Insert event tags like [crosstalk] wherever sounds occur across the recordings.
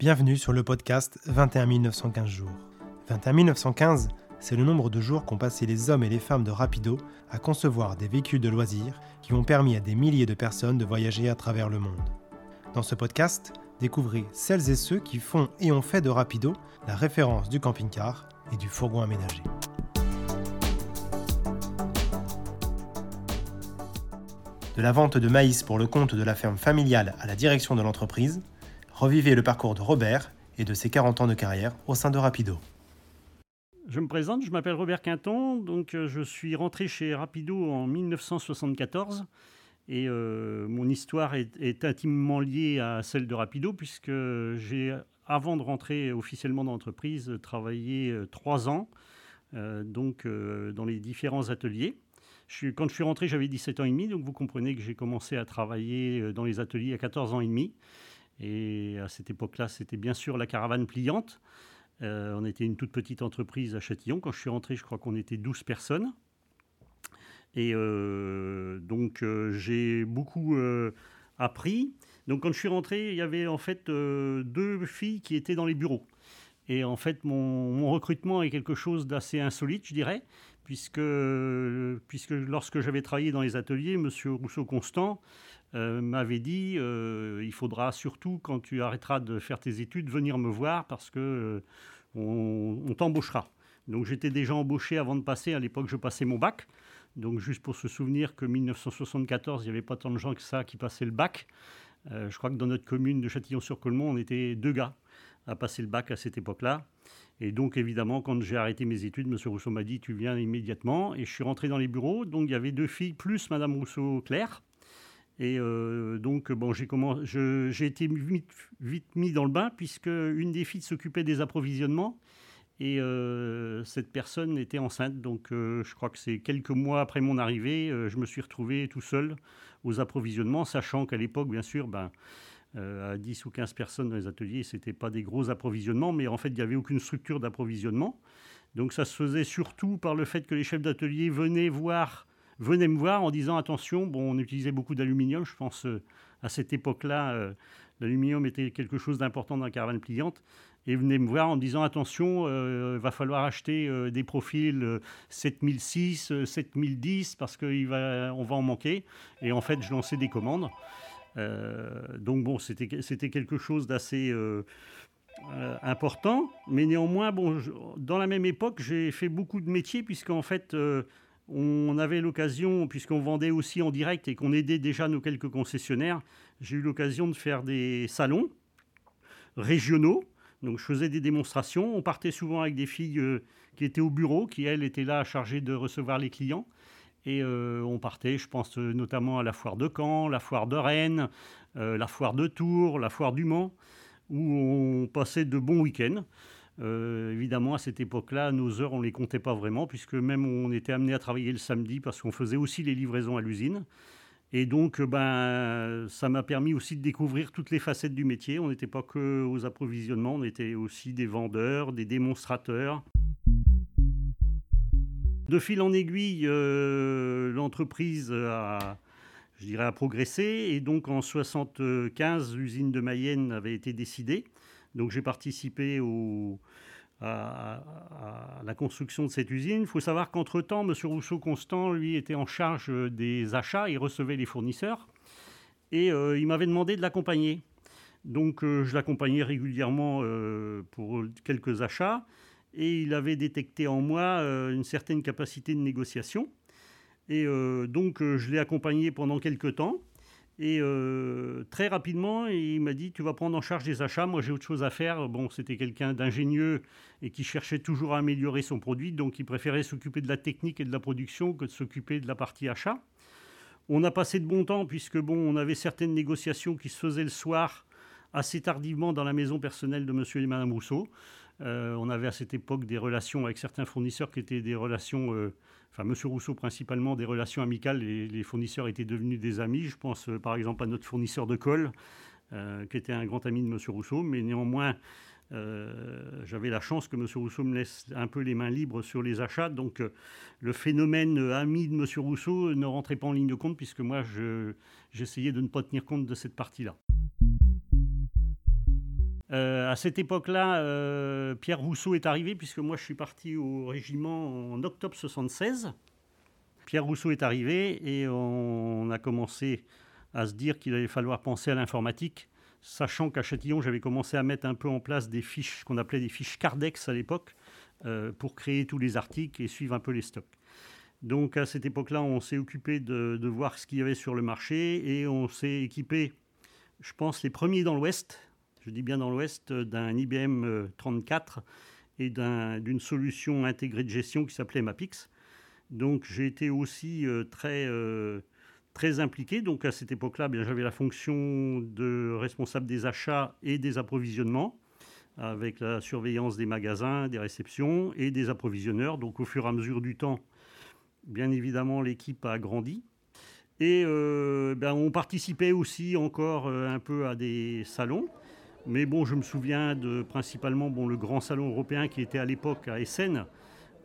Bienvenue sur le podcast 21 915 jours. 21 915, c'est le nombre de jours qu'ont passé les hommes et les femmes de Rapido à concevoir des véhicules de loisirs qui ont permis à des milliers de personnes de voyager à travers le monde. Dans ce podcast, découvrez celles et ceux qui font et ont fait de Rapido la référence du camping-car et du fourgon aménagé. De la vente de maïs pour le compte de la ferme familiale à la direction de l'entreprise, revivez le parcours de Robert et de ses 40 ans de carrière au sein de Rapido. Je me présente, je m'appelle Robert Quinton, donc euh, je suis rentré chez Rapido en 1974 et euh, mon histoire est, intimement liée à celle de Rapido puisque j'ai, avant de rentrer officiellement dans l'entreprise, travaillé euh, trois ans donc dans les différents ateliers quand je suis rentré, j'avais 17 ans et demi, donc vous comprenez que j'ai commencé à travailler dans les ateliers à 14 ans et demi. Et à cette époque-là, c'était bien sûr la caravane pliante. Euh, on était une toute petite entreprise à Châtillon. Quand je suis rentré, je crois qu'on était 12 personnes. Et euh, donc, j'ai beaucoup appris. Donc, quand je suis rentré, il y avait en fait deux filles qui étaient dans les bureaux. Et en fait, mon recrutement est quelque chose d'assez insolite, je dirais, puisque, lorsque j'avais travaillé dans les ateliers, M. Rousseau-Constant euh, m'avait dit euh, il faudra surtout, quand tu arrêteras de faire tes études, venir me voir parce que euh, on, t'embauchera. Donc j'étais déjà embauché avant de passer, à l'époque je passais mon bac. Donc juste pour se souvenir que 1974, il n'y avait pas tant de gens que ça qui passaient le bac. je crois que dans notre commune de Châtillon-sur-Colmont, on était deux gars à passer le bac à cette époque-là. Et donc, évidemment, quand j'ai arrêté mes études, M. Rousseau m'a dit Tu viens immédiatement. Et je suis rentré dans les bureaux. Donc, il y avait deux filles plus Mme Rousseau-Claire. Et euh, donc, bon, j'ai été vite, mis dans le bain, puisque une des filles s'occupait des approvisionnements. Et euh, cette personne était enceinte. Donc, euh, je crois que c'est quelques mois après mon arrivée, je me suis retrouvé tout seul aux approvisionnements, sachant qu'à l'époque, bien sûr, ben, à 10 ou 15 personnes dans les ateliers. Ce n'était pas des gros approvisionnements, mais en fait, il n'y avait aucune structure d'approvisionnement. Donc ça se faisait surtout par le fait que les chefs d'atelier venaient voir venaient me voir en disant attention, bon, on utilisait beaucoup d'aluminium, je pense euh, à cette époque-là, euh, l'aluminium était quelque chose d'important dans la caravane pliante, et venaient me voir en disant attention, il va falloir acheter des profils 7006, 7010, parce qu'on va, on va en manquer. Et en fait, je lançais des commandes. Euh, donc bon, c'était quelque chose d'assez euh, euh, important, mais néanmoins, bon, dans la même époque, j'ai fait beaucoup de métiers, puisqu'en fait, on avait l'occasion, puisqu'on vendait aussi en direct et qu'on aidait déjà nos quelques concessionnaires, j'ai eu l'occasion de faire des salons régionaux. Donc je faisais des démonstrations. On partait souvent avec des filles qui étaient au bureau, qui elles étaient là chargées de recevoir les clients. Et euh, on partait, je pense euh, notamment à la foire de Caen, la foire de Rennes, euh, la foire de Tours, la foire du Mans, où on passait de bons week-ends. évidemment, à cette époque-là, nos heures, on ne les comptait pas vraiment, puisque même on était amené à travailler le samedi parce qu'on faisait aussi les livraisons à l'usine. Et donc, ben, ça m'a permis aussi de découvrir toutes les facettes du métier. On n'était pas que aux approvisionnements, on était aussi des vendeurs, des démonstrateurs. De fil en aiguille, euh, l'entreprise a, progressé. Et donc en 1975, l'usine de Mayenne avait été décidée. Donc j'ai participé à, la construction de cette usine. Il faut savoir qu'entre-temps, M. Rousseau-Constant, lui, était en charge des achats. Il recevait les fournisseurs. Et euh, il m'avait demandé de l'accompagner. Donc euh, je l'accompagnais régulièrement pour quelques achats et il avait détecté en moi euh, une certaine capacité de négociation. Et euh, donc, euh, je l'ai accompagné pendant quelques temps. Et très rapidement, il m'a dit Tu vas prendre en charge les achats, moi j'ai autre chose à faire. Bon, c'était quelqu'un d'ingénieux et qui cherchait toujours à améliorer son produit, donc il préférait s'occuper de la technique et de la production que de s'occuper de la partie achat. On a passé de bon temps, puisque bon, on avait certaines négociations qui se faisaient le soir assez tardivement dans la maison personnelle de monsieur et madame Rousseau. Euh, on avait à cette époque des relations avec certains fournisseurs qui étaient des relations, euh, enfin Monsieur Rousseau principalement, des relations amicales. Les fournisseurs étaient devenus des amis. Je pense euh, par exemple à notre fournisseur de colle, qui était un grand ami de Monsieur Rousseau. Mais néanmoins, j'avais la chance que Monsieur Rousseau me laisse un peu les mains libres sur les achats. Donc le phénomène ami de Monsieur Rousseau ne rentrait pas en ligne de compte puisque moi, j'essayais de ne pas tenir compte de cette partie-là. À cette époque-là, Pierre Rousseau est arrivé, puisque moi je suis parti au régiment en octobre 76. Pierre Rousseau est arrivé et on a commencé à se dire qu'il allait falloir penser à l'informatique, sachant qu'à Châtillon, j'avais commencé à mettre un peu en place des fiches qu'on appelait des fiches Cardex à l'époque, pour créer tous les articles et suivre un peu les stocks. Donc à cette époque-là, on s'est occupé de, voir ce qu'il y avait sur le marché et on s'est équipé, je pense, les premiers dans l'Ouest, je dis bien dans l'Ouest, d'un IBM 34 euh, et d'une solution intégrée de gestion qui s'appelait Mapix. Donc j'ai été aussi euh, très, euh, très impliqué. Donc à cette époque-là, j'avais la fonction de responsable des achats et des approvisionnements avec la surveillance des magasins, des réceptions et des approvisionneurs. Donc au fur et à mesure du temps, bien évidemment, l'équipe a grandi. Et ben, on participait aussi encore un peu à des salons. Mais bon, je me souviens de principalement bon, le grand salon européen qui était à l'époque à Essen,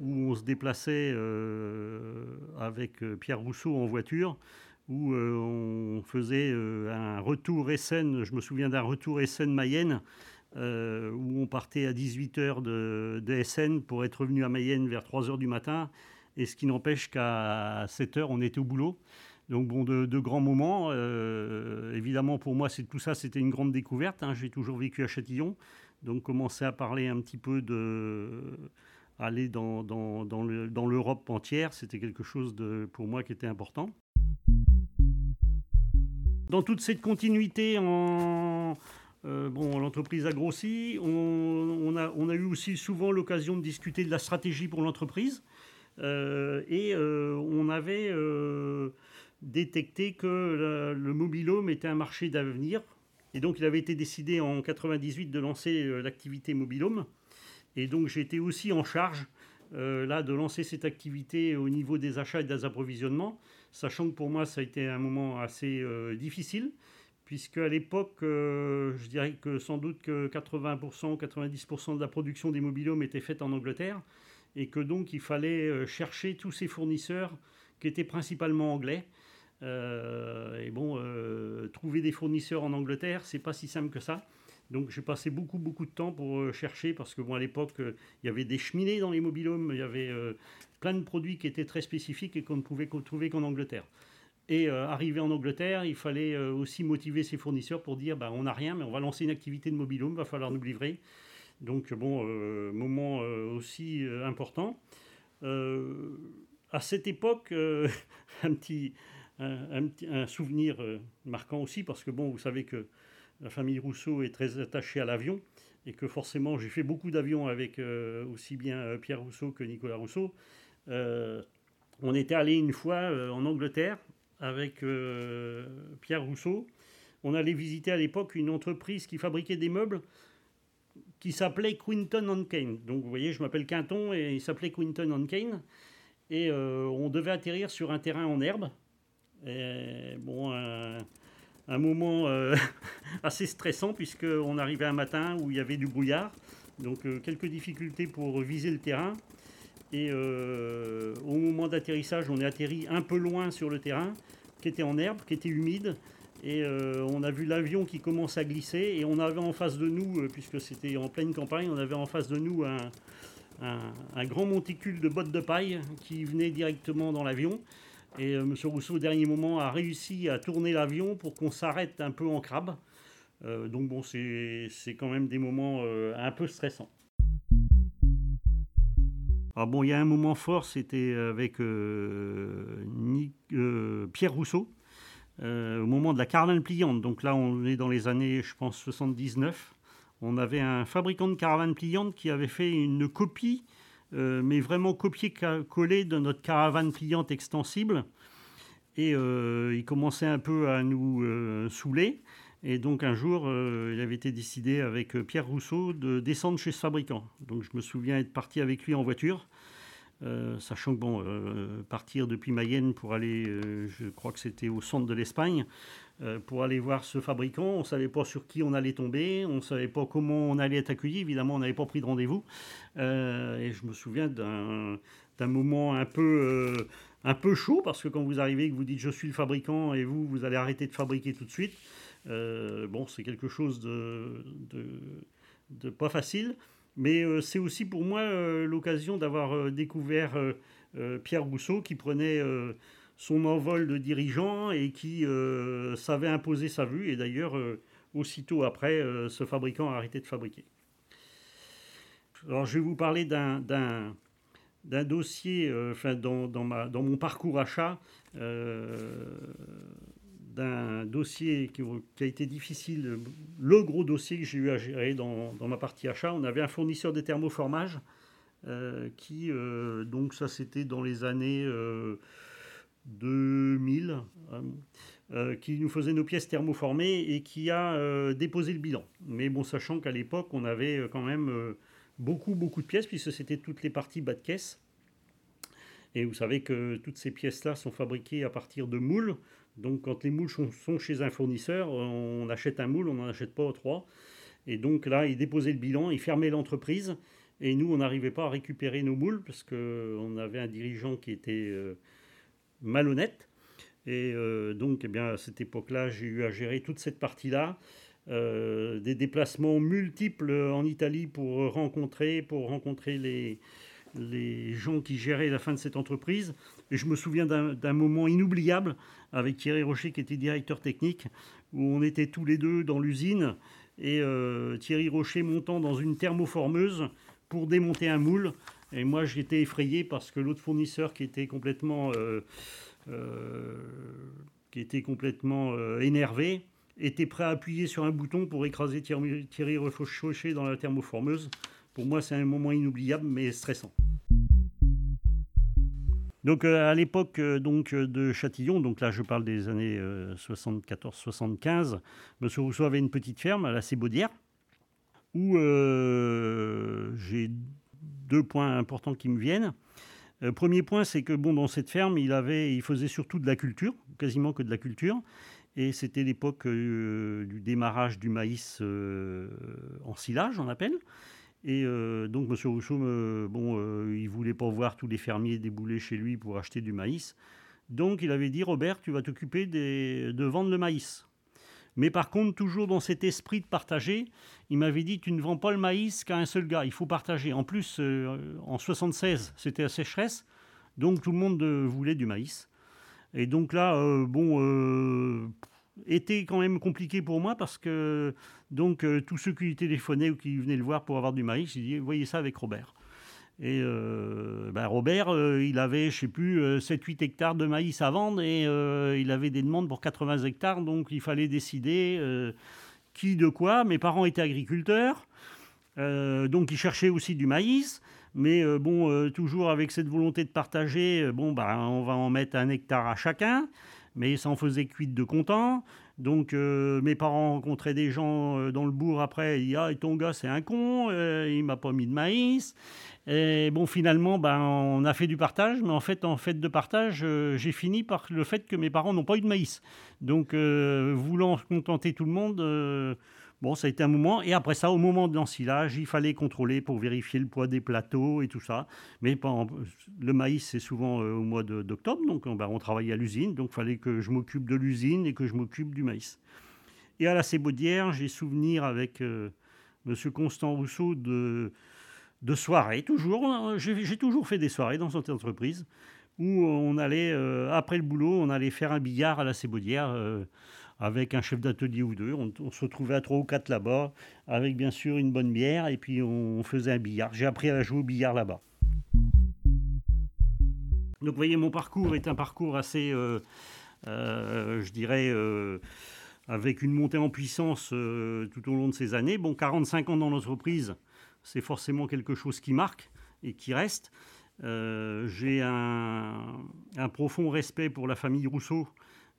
où on se déplaçait euh, avec Pierre Rousseau en voiture, où on faisait un retour Essen, je me souviens d'un retour Essen-Mayenne, où on partait à 18h de, de Essen pour être revenu à Mayenne vers 3h du matin et ce qui n'empêche qu'à 7 heures, on était au boulot. Donc bon, de, grands moments. Euh, évidemment, pour moi, c'est tout ça, c'était une grande découverte. Hein. J'ai toujours vécu à Châtillon, donc commencer à parler un petit peu de aller dans, l'Europe entière, c'était quelque chose de, pour moi qui était important. Dans toute cette continuité, euh, bon, l'entreprise a grossi. On, a, eu aussi souvent l'occasion de discuter de la stratégie pour l'entreprise. Euh, et on avait détecté que le mobilhome était un marché d'avenir. Et donc, il avait été décidé en 98 de lancer l'activité mobilhome. Et donc, j'étais aussi en charge là de lancer cette activité au niveau des achats et des approvisionnements, sachant que pour moi, ça a été un moment assez difficile, puisque à l'époque, je dirais que sans doute que 80%, 90% de la production des mobilhomes était faite en Angleterre et que donc il fallait euh, chercher tous ces fournisseurs qui étaient principalement anglais. Euh, et bon, euh, trouver des fournisseurs en Angleterre, c'est pas si simple que ça. Donc j'ai passé beaucoup beaucoup de temps pour chercher parce que bon à l'époque il y avait des cheminées dans les mobilhomes, il y avait plein de produits qui étaient très spécifiques et qu'on ne pouvait trouver qu'en Angleterre. Et arrivé en Angleterre, il fallait aussi motiver ses fournisseurs pour dire bah, on n'a rien, mais on va lancer une activité de mobilhome, va falloir nous livrer. Donc, bon, euh, moment euh, aussi euh, important. à cette époque, [laughs] un petit, un, souvenir marquant aussi, parce que, bon, vous savez que la famille Rousseau est très attachée à l'avion et que forcément j'ai fait beaucoup d'avions avec aussi bien Pierre Rousseau que Nicolas Rousseau. on était allé une fois en Angleterre avec Pierre Rousseau. On allait visiter à l'époque une entreprise qui fabriquait des meubles qui s'appelait Quinton on Kane. Donc vous voyez, je m'appelle Quinton et il s'appelait Quinton on Kane. Et euh, on devait atterrir sur un terrain en herbe. Un, moment euh, [laughs] assez stressant puisqu'on arrivait un matin où il y avait du brouillard. Donc euh, quelques difficultés pour viser le terrain. Et au moment d'atterrissage, on est atterri un peu loin sur le terrain, qui était en herbe, qui était humide. Et euh, on a vu l'avion qui commence à glisser et on avait en face de nous, euh, puisque c'était en pleine campagne, on avait en face de nous un, grand monticule de bottes de paille qui venait directement dans l'avion. Et euh, M. Rousseau, au dernier moment, a réussi à tourner l'avion pour qu'on s'arrête un peu en crabe. donc bon, c'est quand même des moments un peu stressants. Alors bon, il y a un moment fort, c'était avec Pierre Rousseau, euh, au moment de la caravane pliante. Donc là, on est dans les années, je pense, 79. On avait un fabricant de caravane pliante qui avait fait une copie, euh, mais vraiment copier-coller de notre caravane pliante extensible. Et euh, il commençait un peu à nous saouler. Et donc un jour, il avait été décidé avec Pierre Rousseau de descendre chez ce fabricant. Donc je me souviens être parti avec lui en voiture. Euh, sachant que bon, euh, partir depuis Mayenne pour aller, euh, je crois que c'était au centre de l'Espagne, pour aller voir ce fabricant, on ne savait pas sur qui on allait tomber, on ne savait pas comment on allait être accueilli, évidemment on n'avait pas pris de rendez-vous. et je me souviens d'un, moment un peu, un peu chaud, parce que quand vous arrivez et que vous dites je suis le fabricant et vous, vous allez arrêter de fabriquer tout de suite, bon, c'est quelque chose de de pas facile. Mais c'est aussi pour moi l'occasion d'avoir découvert Pierre Rousseau qui prenait son envol de dirigeant et qui savait imposer sa vue. Et d'ailleurs, aussitôt après, ce fabricant a arrêté de fabriquer. Alors, je vais vous parler d'un d'un dossier, euh, dans, dans, ma, dans, mon parcours achat, euh, d'un dossier qui, a été difficile, le gros dossier que j'ai eu à gérer dans, ma partie achat. On avait un fournisseur de thermoformage euh, qui, donc ça c'était dans les années 2000, qui nous faisait nos pièces thermoformées et qui a déposé le bilan. Mais bon, sachant qu'à l'époque, on avait quand même beaucoup, beaucoup de pièces, puisque c'était toutes les parties bas de caisse. Et vous savez que toutes ces pièces-là sont fabriquées à partir de moules. Donc quand les moules sont, chez un fournisseur, on achète un moule, on n'en achète pas trois. Et donc là, il déposait le bilan, il fermait l'entreprise. Et nous, on n'arrivait pas à récupérer nos moules parce qu'on avait un dirigeant qui était euh, malhonnête. Et euh, donc, eh bien, à cette époque-là, j'ai eu à gérer toute cette partie-là. Euh, des déplacements multiples en Italie pour rencontrer, pour rencontrer les, les gens qui géraient la fin de cette entreprise. Et je me souviens d'un moment inoubliable avec Thierry Rocher qui était directeur technique, où on était tous les deux dans l'usine et euh, Thierry Rocher montant dans une thermoformeuse pour démonter un moule. Et moi j'étais effrayé parce que l'autre fournisseur qui était complètement, euh, qui était complètement énervé était prêt à appuyer sur un bouton pour écraser Thierry Rocher dans la thermoformeuse. Pour moi, c'est un moment inoubliable, mais stressant. Donc euh, à l'époque euh, euh, de Châtillon, donc là je parle des années 74-75, M. Rousseau avait une petite ferme à la Sébaudière où j'ai deux points importants qui me viennent. premier point, c'est que bon dans cette ferme, il il faisait surtout de la culture, quasiment que de la culture, et c'était l'époque du démarrage du maïs en silage, on appelle. Et euh, donc, M. Rousseau, bon, euh, il voulait pas voir tous les fermiers débouler chez lui pour acheter du maïs. Donc, il avait dit Robert, tu vas t'occuper de vendre le maïs. Mais par contre, toujours dans cet esprit de partager, il m'avait dit tu ne vends pas le maïs qu'à un seul gars, il faut partager. En plus, euh, en 76, c'était la sécheresse, donc tout le monde voulait du maïs. Et donc là, bon, était quand même compliqué pour moi parce que donc euh, tous ceux qui téléphonaient ou qui venaient le voir pour avoir du maïs, ils disaient voyez ça avec Robert. Et euh, ben Robert, euh, il avait, je sais plus, 7-8 hectares de maïs à vendre et il avait des demandes pour 80 hectares, donc il fallait décider qui de quoi. Mes parents étaient agriculteurs, donc ils cherchaient aussi du maïs. Mais bon, toujours avec cette volonté de partager, bon, ben, on va en mettre un hectare à chacun mais ça en faisait cuite de content. Donc euh, mes parents rencontraient des gens euh, dans le bourg après, ils disaient Ah, ton gars, c'est un con, euh, il m'a pas mis de maïs. Et bon, finalement, ben, on a fait du partage, mais en fait, en fait de partage, j'ai fini par le fait que mes parents n'ont pas eu de maïs. Donc, voulant contenter tout le monde, Bon, ça a été un moment. Et après ça, au moment de l'ensilage, il fallait contrôler pour vérifier le poids des plateaux et tout ça. Mais le maïs, c'est souvent euh, au mois d'octobre. Donc, ben, on travaillait à l'usine. Donc, il fallait que je m'occupe de l'usine et que je m'occupe du maïs. Et à la Sébaudière, j'ai souvenir avec euh, M. Constant Rousseau de, soirées. Toujours, hein, j'ai toujours fait des soirées dans cette entreprise où on allait, euh, après le boulot, on allait faire un billard à la Sébaudière avec un chef d'atelier ou deux. On, se retrouvait à trois ou quatre là-bas, avec bien sûr une bonne bière, et puis on faisait un billard. J'ai appris à jouer au billard là-bas. Donc vous voyez, mon parcours est un parcours assez, euh, euh, je dirais, euh, avec une montée en puissance tout au long de ces années. Bon, 45 ans dans l'entreprise, c'est forcément quelque chose qui marque et qui reste. J'ai un, un, profond respect pour la famille Rousseau,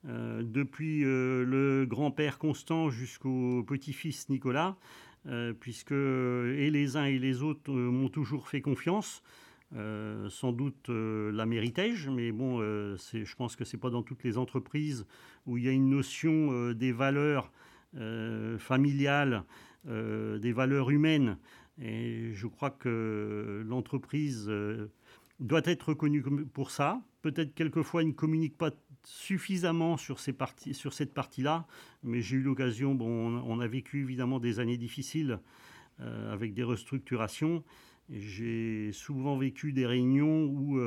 euh, depuis euh, le grand-père Constant jusqu'au petit-fils Nicolas, euh, puisque et les uns et les autres m'ont toujours fait confiance. sans doute la méritais-je, mais bon, je pense que ce n'est pas dans toutes les entreprises où il y a une notion des valeurs familiales, des valeurs humaines. Et je crois que l'entreprise doit être reconnue pour ça. Peut-être quelquefois, il ne communique pas suffisamment sur, cette partie-là, mais j'ai eu l'occasion, bon, on, a vécu évidemment des années difficiles avec des restructurations. J'ai souvent vécu des réunions où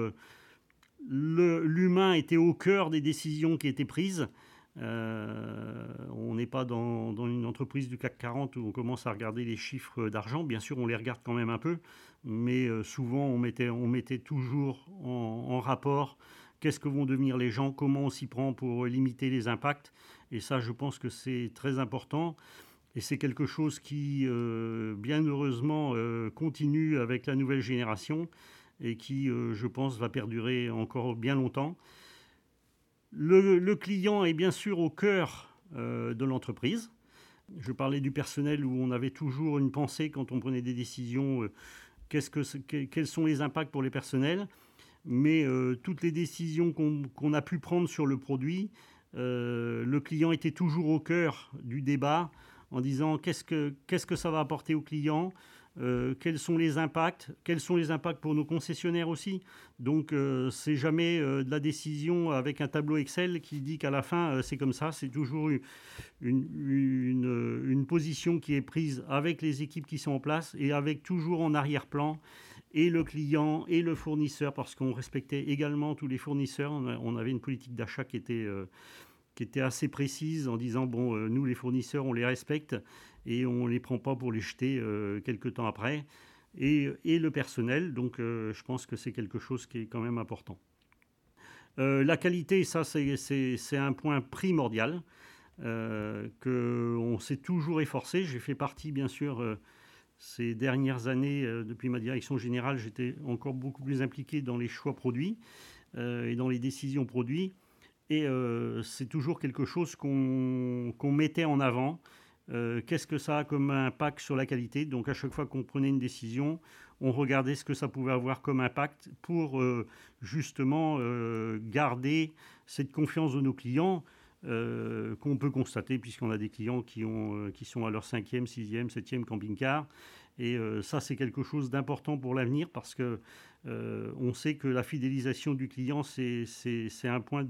l'humain était au cœur des décisions qui étaient prises. on n'est pas dans, une entreprise du CAC 40 où on commence à regarder les chiffres d'argent. Bien sûr, on les regarde quand même un peu, mais souvent on mettait, on mettait toujours en rapport qu'est-ce que vont devenir les gens, comment on s'y prend pour limiter les impacts. Et ça, je pense que c'est très important. Et c'est quelque chose qui, euh, bien heureusement, euh, continue avec la nouvelle génération et qui, euh, je pense, va perdurer encore bien longtemps. Le, client est bien sûr au cœur de l'entreprise. Je parlais du personnel où on avait toujours une pensée quand on prenait des décisions. Quels sont les impacts pour les personnels. Mais euh, toutes les décisions qu'on a pu prendre sur le produit, euh, le client était toujours au cœur du débat en disant qu'est-ce que, qu'est-ce que ça va apporter au client, euh, quels sont les impacts, quels sont les impacts pour nos concessionnaires aussi? Donc c'est jamais de la décision avec un tableau Excel qui dit qu'à la fin c'est comme ça, c'est toujours une, position qui est prise avec les équipes qui sont en place et avec toujours en arrière-plan et le client et le fournisseur, parce qu'on respectait également tous les fournisseurs. On avait une politique d'achat qui était, euh, qui était assez précise en disant, bon, euh, nous les fournisseurs, on les respecte et on ne les prend pas pour les jeter euh, quelques temps après. Et, et le personnel, donc je pense que c'est quelque chose qui est quand même important. la qualité, ça c'est un point primordial euh, qu'on s'est toujours efforcé. J'ai fait partie, bien sûr, ces dernières années, euh, depuis ma direction générale, j'étais encore beaucoup plus impliqué dans les choix produits euh, et dans les décisions produits. Et euh, c'est toujours quelque chose qu'on mettait en avant. Qu'est-ce que ça a comme impact sur la qualité? Donc à chaque fois qu'on prenait une décision, on regardait ce que ça pouvait avoir comme impact pour justement garder cette confiance de nos clients. Euh, qu'on peut constater puisqu'on a des clients qui, ont, euh, qui sont à leur cinquième, sixième, septième camping-car. Et euh, ça, c'est quelque chose d'important pour l'avenir parce que on sait que la fidélisation du client, c'est un point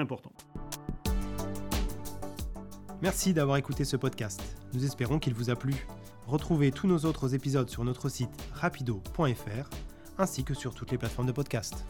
important. Merci d'avoir écouté ce podcast. Nous espérons qu'il vous a plu. Retrouvez tous nos autres épisodes sur notre site rapido.fr ainsi que sur toutes les plateformes de podcast.